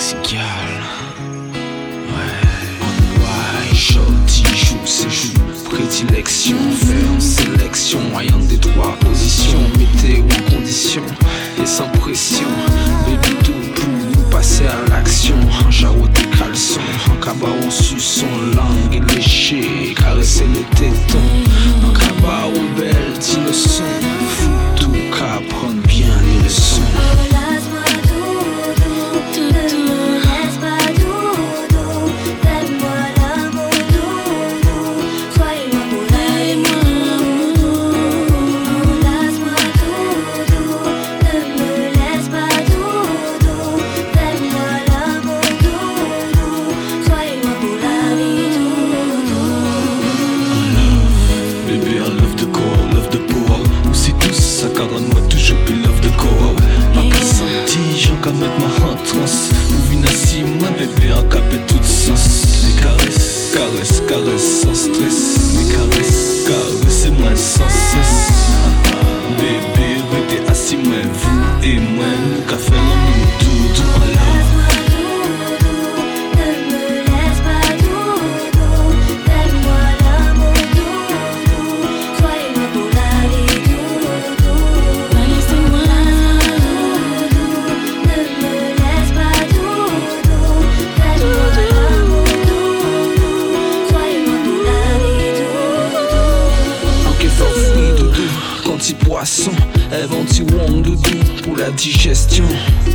cigale. Ouais. Bye, joue ses joues. Prédilection, ferme sélection. Moyen des trois positions. Météo en condition et sans pression. Baby tout pour nous passer à l'action. Un jarrot des caleçons. Un cabaret sur son langue léchée. Caresser les tétons. Un cabaret belle, dit le son. Fou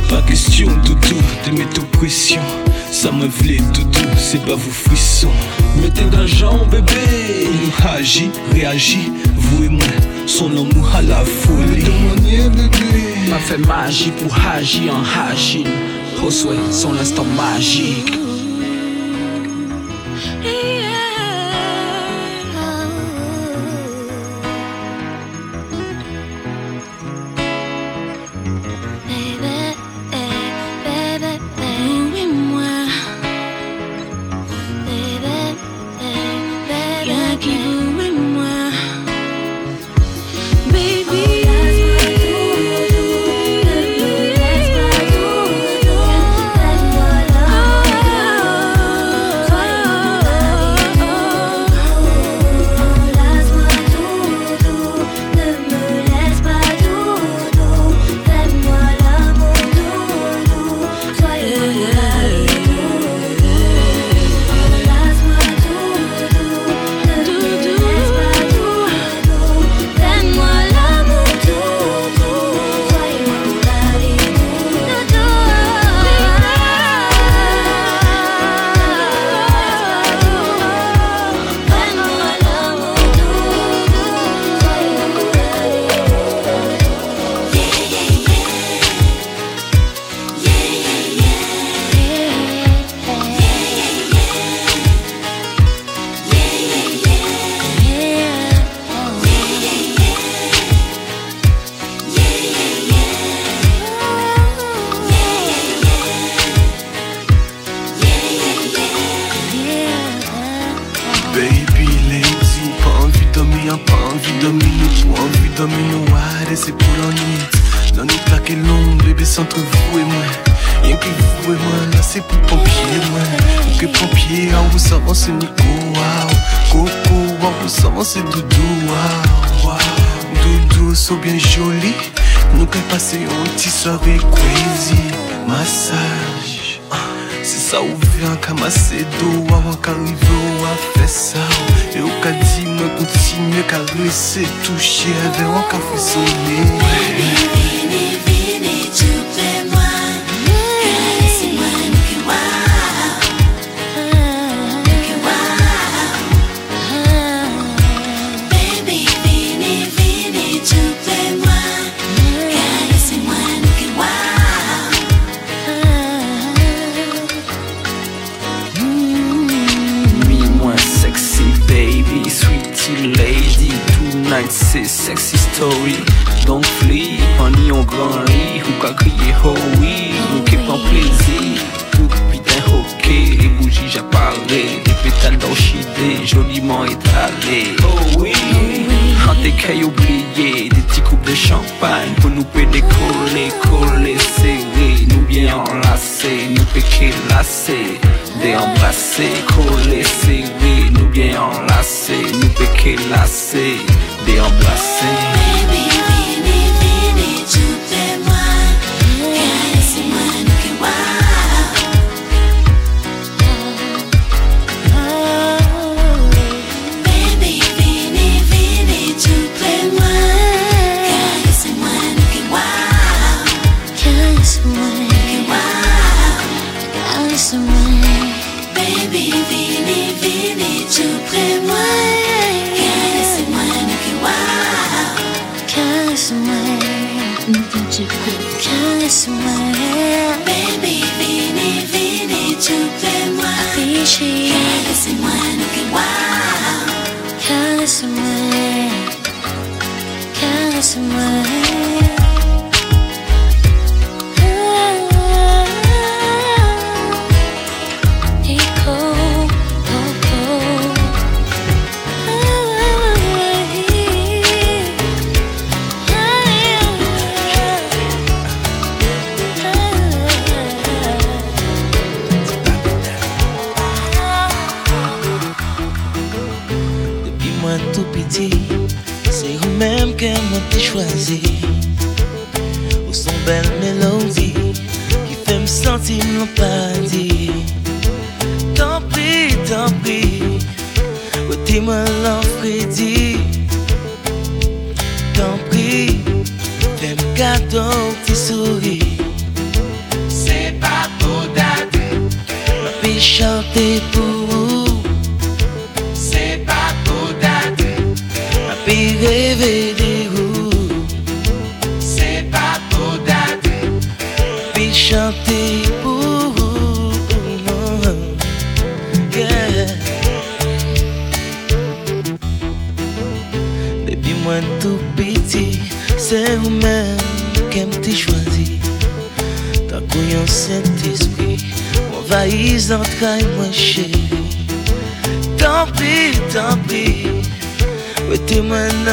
Pas question, doudou, de mettre aux questions. Ça me vlait doudou, c'est pas vos frissons. Mettez d'argent, bébé. Nous agit, réagit, vous et moi. Son amour à la folie. Demandez, bébé. M'a fait magie pour agir en hagine. Au souhait, son instant magique. parler. Oh oui, un décaille oublié, des petits coupes de champagne pour nous péder coller, coller, serrer, nous bien enlacés, nous péquer lacés, déembrasser, coller, serrer, nous bien enlacés, nous péquer lacés, déembrasser. jalousie Ou son belle mélodie Qui fait me sentir l'empathie Tant pis, tant pis Ou dis-moi l'enfrédie Tant pis Fais me gâteau, petit souris. C'est pas pour d'aller Ma vie chante Don't be, don't be with you en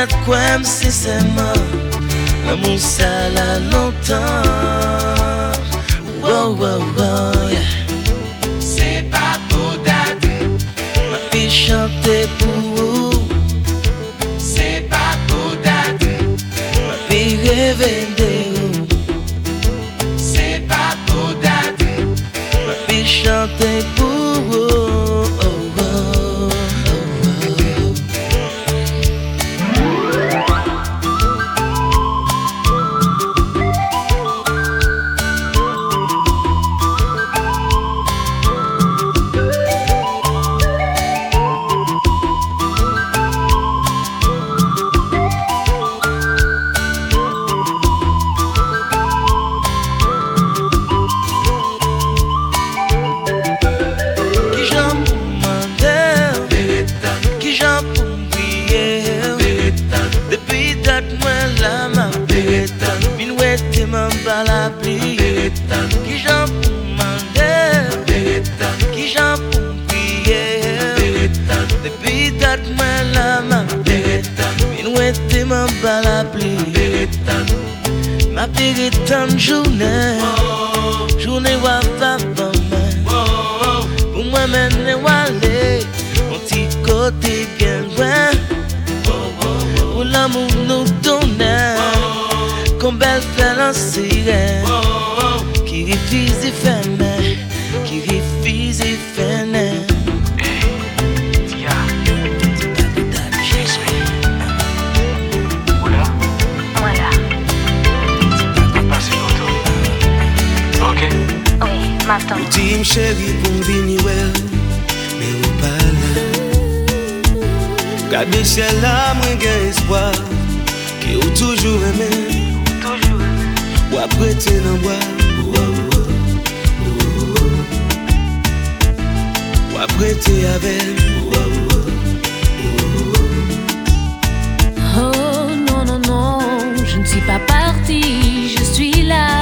pas de quoi me c'est ma L'amour ça l'a longtemps Dis chérie pour venir mais ou pas là Gardez ciel là moi gain espoir. Qui ou toujours aimé. Ou après t'es dans bois. Ou après t'es avec. Oh non non non je ne suis pas partie je suis là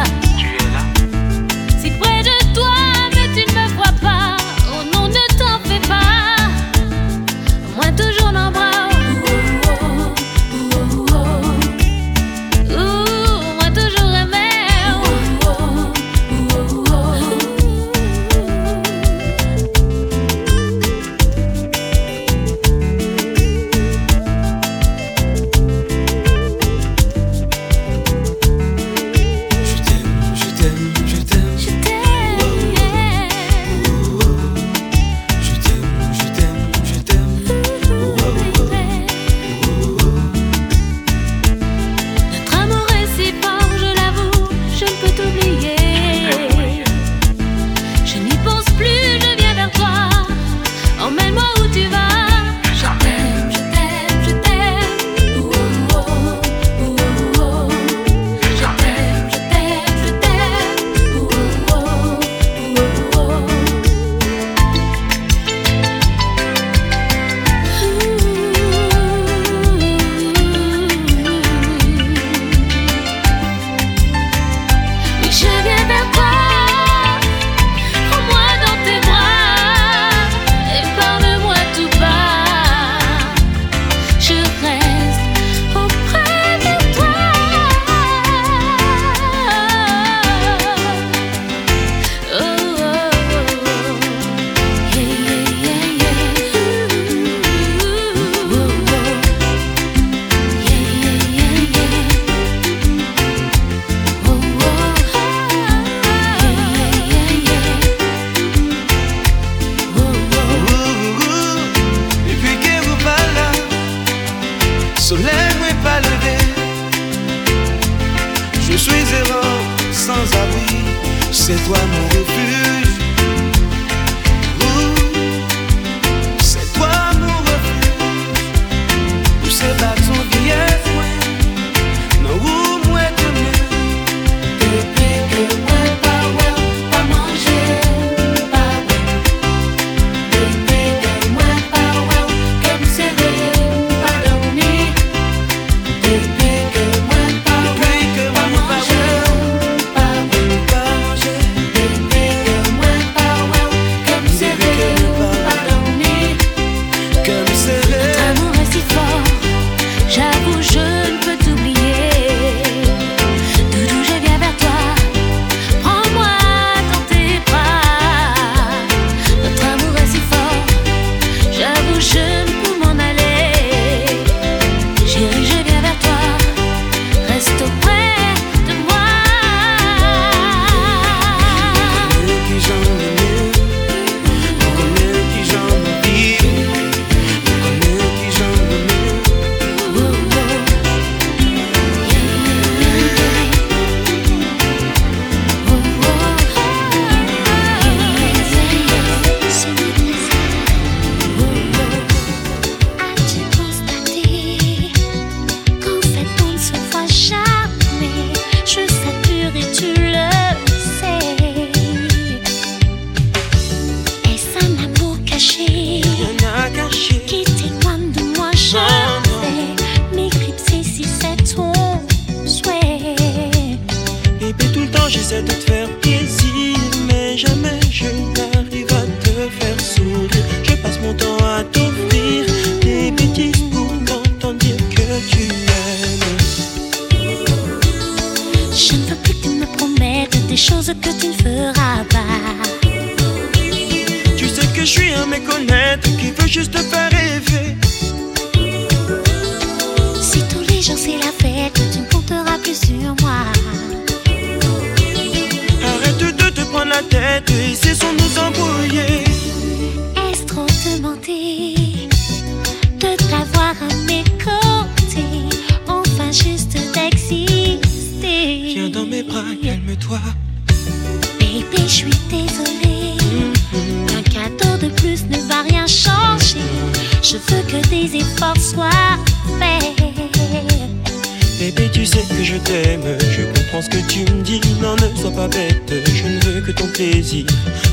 je t'aime, je comprends ce que tu me dis. Non, ne sois pas bête, je ne veux que ton plaisir.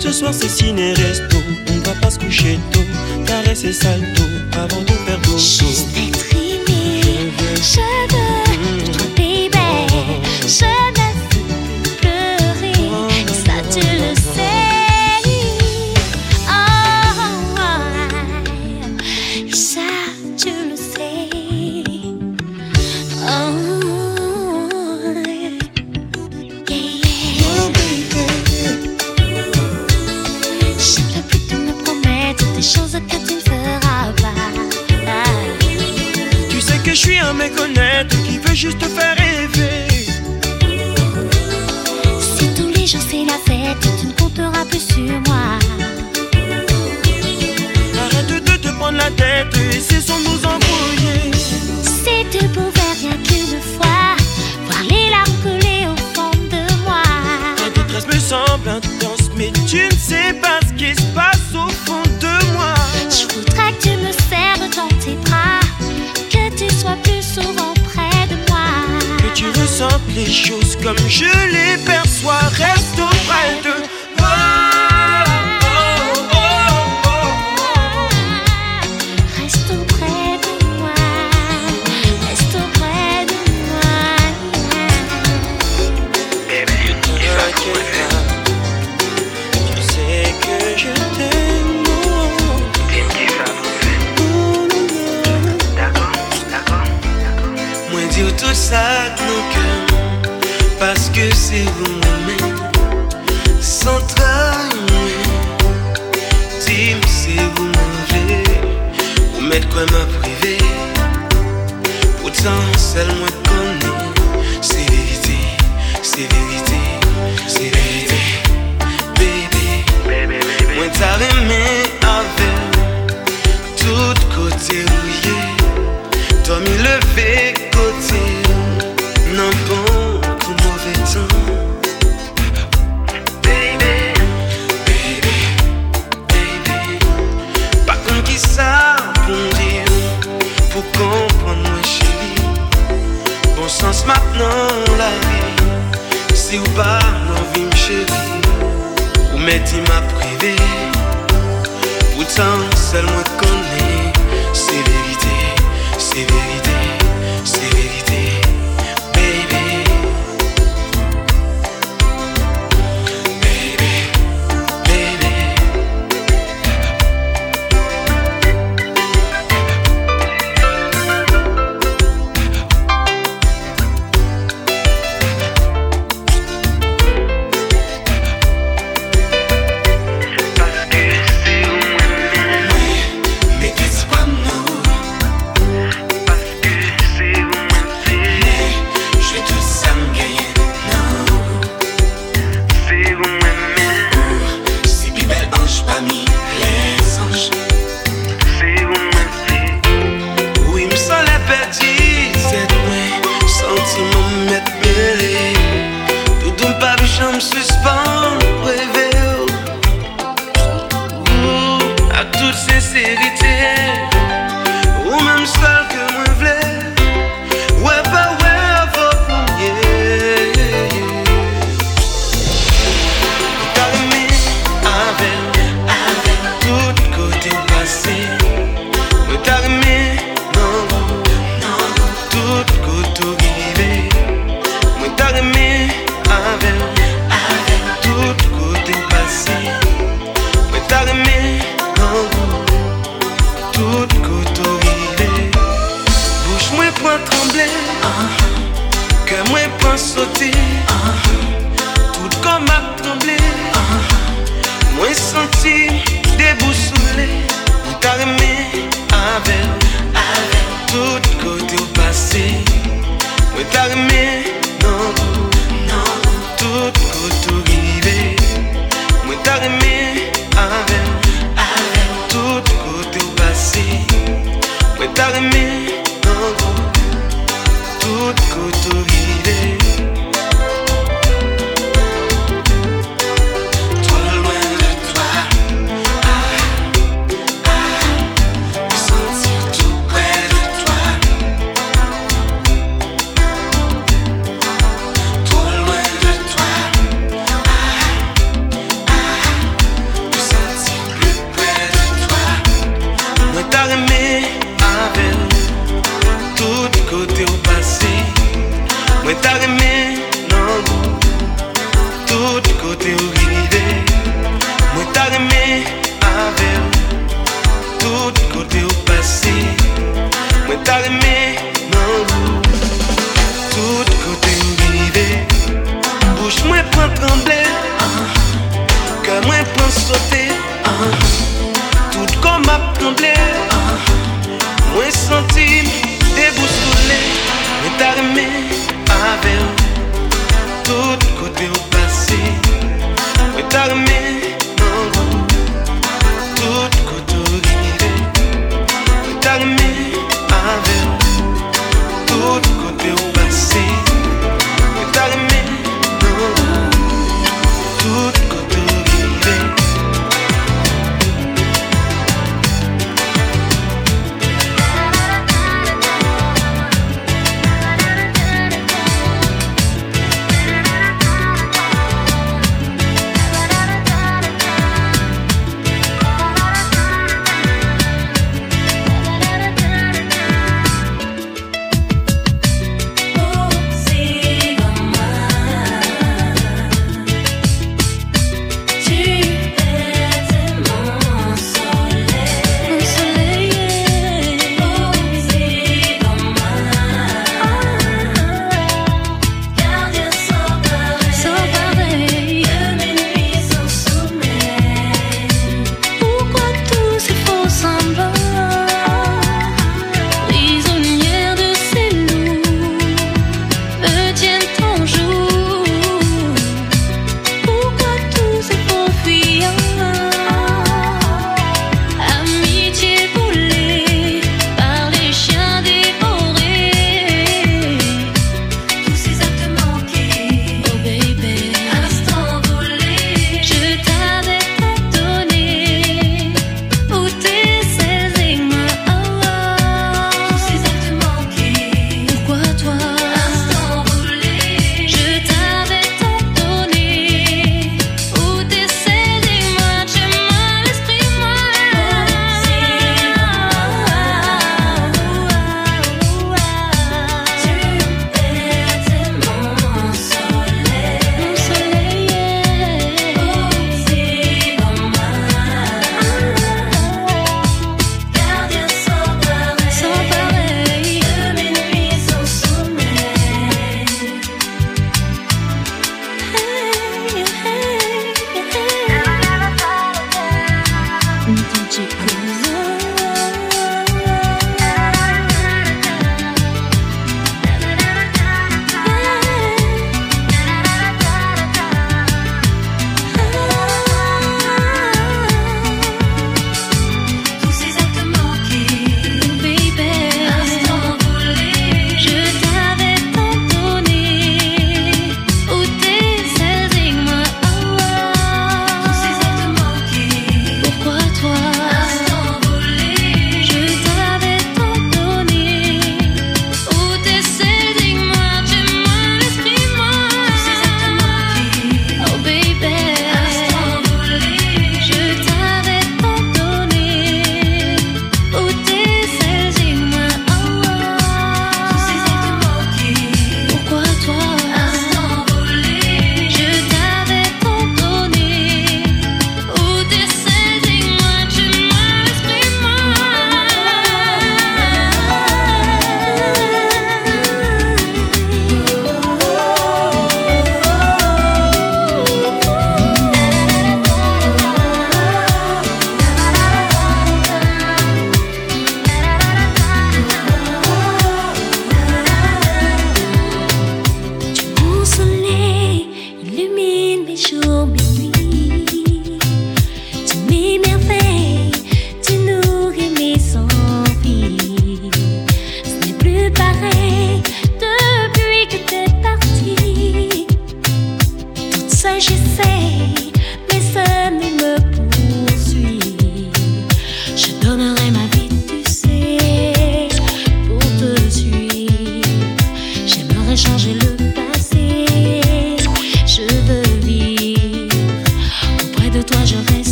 Ce soir c'est ciné resto, on va pas se coucher tôt. Caresse et salto avant de faire dodo. Juste être aimé, je veux de toi, baby. Je veux qui veut juste te faire rêver. Si tous les jours c'est la fête, tu ne compteras plus sur moi. Arrête de te prendre la tête et cessons de nous embrouiller. Si tu pouvais rien qu'une fois voir les larmes couler au fond de moi. Ta détresse me semble intense, mais tu ne sais pas ce qui se passe au Ressentes les choses comme je les perçois. Reste auprès de Tout ça nos cœurs Parce que c'est vous même Sans travail Dis-moi c'est vous mauvais Ou mettre quoi m'a privé Pourtant seul moi connais. C'est vérité, c'est vérité, c'est vérité. Baby, moi t'as aimé avec Tout côté rouillé. Toi mi levé côté ser muy.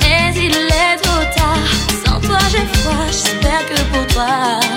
Mais il est trop tard. Sans toi, j'ai froid. J'espère que pour toi.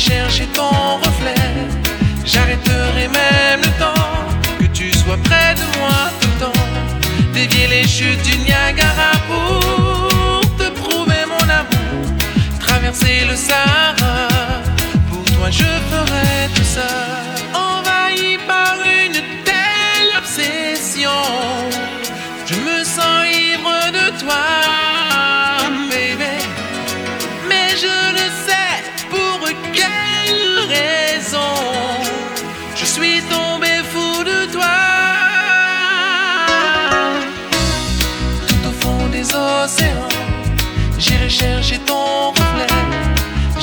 chercher ton reflet. J'arrêterai même le temps que tu sois près de moi tout le temps. Dévier les chutes du Niagara pour te prouver mon amour. Traverser le Sahara, pour toi je ferai tout ça. Envahi par une telle obsession, je me sens ivre de toi. chercher ton reflet.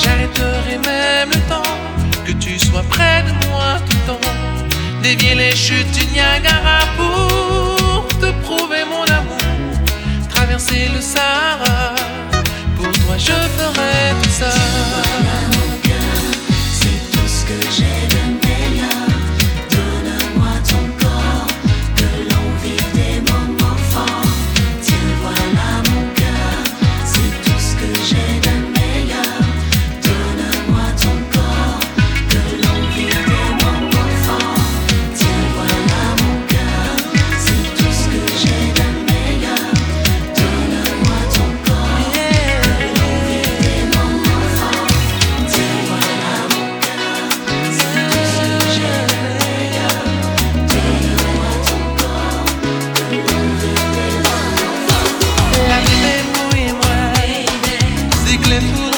J'arrêterai même le temps que tu sois près de moi tout le temps. Dévier les chutes du Niagara pour te prouver mon amour. Traverser le Sahara, pour toi je ferai tout ça. C'est tout ce que j'ai. beautiful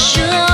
sure.